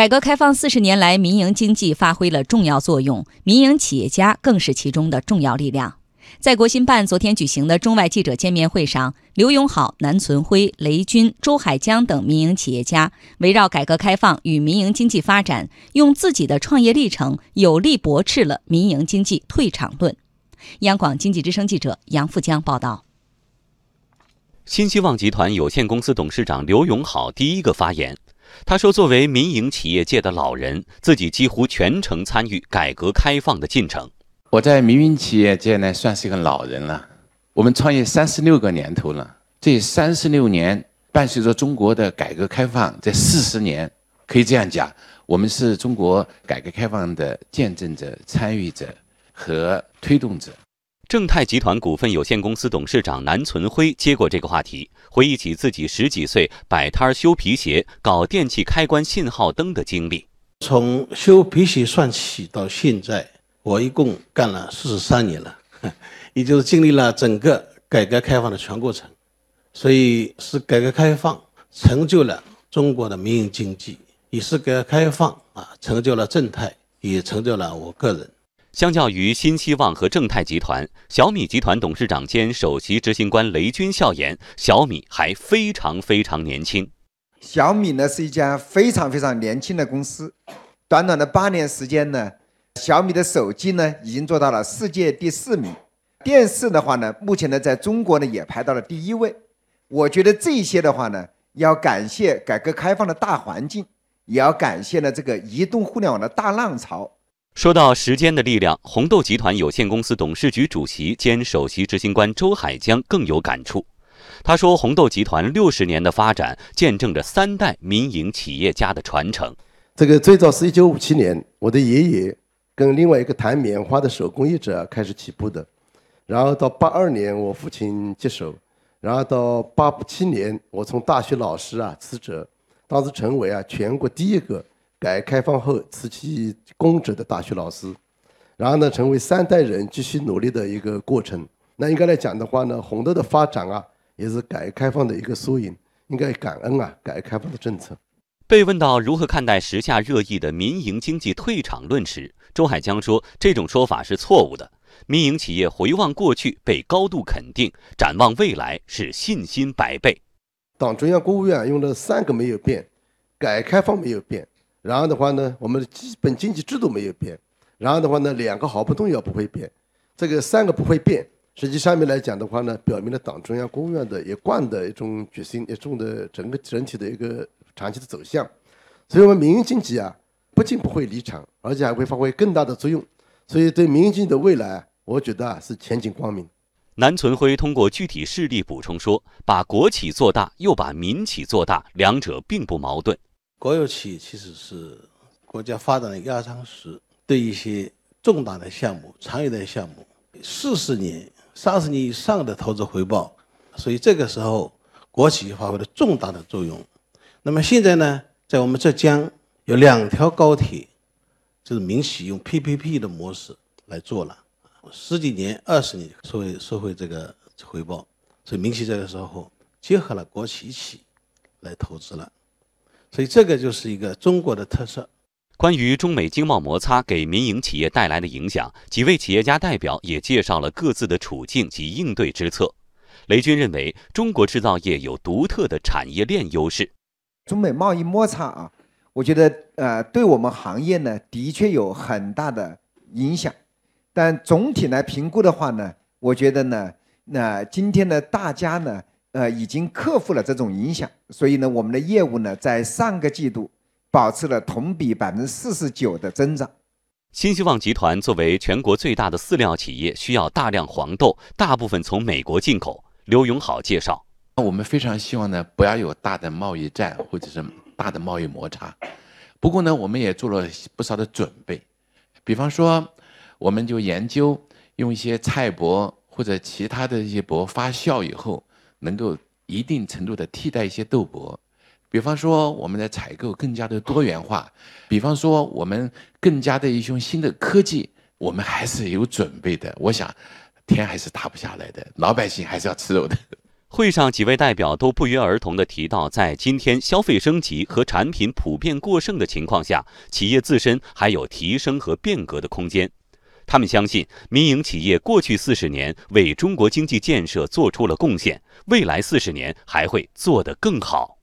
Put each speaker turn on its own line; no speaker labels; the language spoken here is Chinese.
改革开放四十年来，民营经济发挥了重要作用，民营企业家更是其中的重要力量。在国新办昨天举行的中外记者见面会上，刘永好、南存辉、雷军、周海江等民营企业家围绕改革开放与民营经济发展，用自己的创业历程有力驳斥了民营经济退场论。央广经济之声记者杨富江报道。
新希望集团有限公司董事长刘永好第一个发言。他说：“作为民营企业界的老人，自己几乎全程参与改革开放的进程。
我在民营企业界呢，算是一个老人了。我们创业三十六个年头了，这三十六年伴随着中国的改革开放，这四十年可以这样讲，我们是中国改革开放的见证者、参与者和推动者。”
正泰集团股份有限公司董事长南存辉接过这个话题，回忆起自己十几岁摆摊修皮鞋、搞电器开关信号灯的经历。
从修皮鞋算起到现在，我一共干了四十三年了，也就是经历了整个改革开放的全过程。所以是改革开放成就了中国的民营经济，也是改革开放啊成就了正泰，也成就了我个人。
相较于新希望和正泰集团，小米集团董事长兼首席执行官雷军笑言，小米还非常非常年轻。
小米呢是一家非常非常年轻的公司，短短的八年时间呢，小米的手机呢已经做到了世界第四名，电视的话呢，目前呢在中国呢也排到了第一位。我觉得这些的话呢，要感谢改革开放的大环境，也要感谢呢这个移动互联网的大浪潮。
说到时间的力量，红豆集团有限公司董事局主席兼首席执行官周海江更有感触。他说：“红豆集团六十年的发展，见证着三代民营企业家的传承。
这个最早是一九五七年，我的爷爷跟另外一个弹棉花的手工业者开始起步的，然后到八二年我父亲接手，然后到八七年我从大学老师啊辞职，当时成为啊全国第一个。”改革开放后辞去公职的大学老师，然后呢，成为三代人继续努力的一个过程。那应该来讲的话呢，红豆的发展啊，也是改革开放的一个缩影。应该感恩啊，改革开放的政策。
被问到如何看待时下热议的民营经济退场论时，周海江说：“这种说法是错误的。民营企业回望过去被高度肯定，展望未来是信心百倍。
党中央、国务院用了三个没有变，改革开放没有变。”然后的话呢，我们的基本经济制度没有变。然后的话呢，两个好不重要不会变，这个三个不会变。实际上面来讲的话呢，表明了党中央、国务院的一贯的一种决心，一种的整个整体的一个长期的走向。所以，我们民营经济啊，不仅不会离场，而且还会发挥更大的作用。所以，对民营经济的未来，我觉得啊是前景光明。
南存辉通过具体事例补充说，把国企做大，又把民企做大，两者并不矛盾。
国有企业其实是国家发展的压舱石，对一些重大的项目、长远的项目，四十年、三十年以上的投资回报，所以这个时候国企发挥了重大的作用。那么现在呢，在我们浙江有两条高铁，就是民企用 PPP 的模式来做了，十几年、二十年收回收回这个回报，所以民企这个时候结合了国企企来投资了。所以这个就是一个中国的特色。
关于中美经贸摩擦给民营企业带来的影响，几位企业家代表也介绍了各自的处境及应对之策。雷军认为，中国制造业有独特的产业链优势。
中美贸易摩擦啊，我觉得呃，对我们行业呢，的确有很大的影响。但总体来评估的话呢，我觉得呢，那今天呢，大家呢。呃，已经克服了这种影响，所以呢，我们的业务呢，在上个季度保持了同比百分之四十九的增长。
新希望集团作为全国最大的饲料企业，需要大量黄豆，大部分从美国进口。刘永好介绍，
我们非常希望呢，不要有大的贸易战或者是大的贸易摩擦。不过呢，我们也做了不少的准备，比方说，我们就研究用一些菜粕或者其他的一些粕发酵以后。能够一定程度的替代一些豆粕，比方说我们的采购更加的多元化，比方说我们更加的一种新的科技，我们还是有准备的。我想，天还是打不下来的，老百姓还是要吃肉的。
会上，几位代表都不约而同地提到，在今天消费升级和产品普遍过剩的情况下，企业自身还有提升和变革的空间。他们相信，民营企业过去四十年为中国经济建设做出了贡献，未来四十年还会做得更好。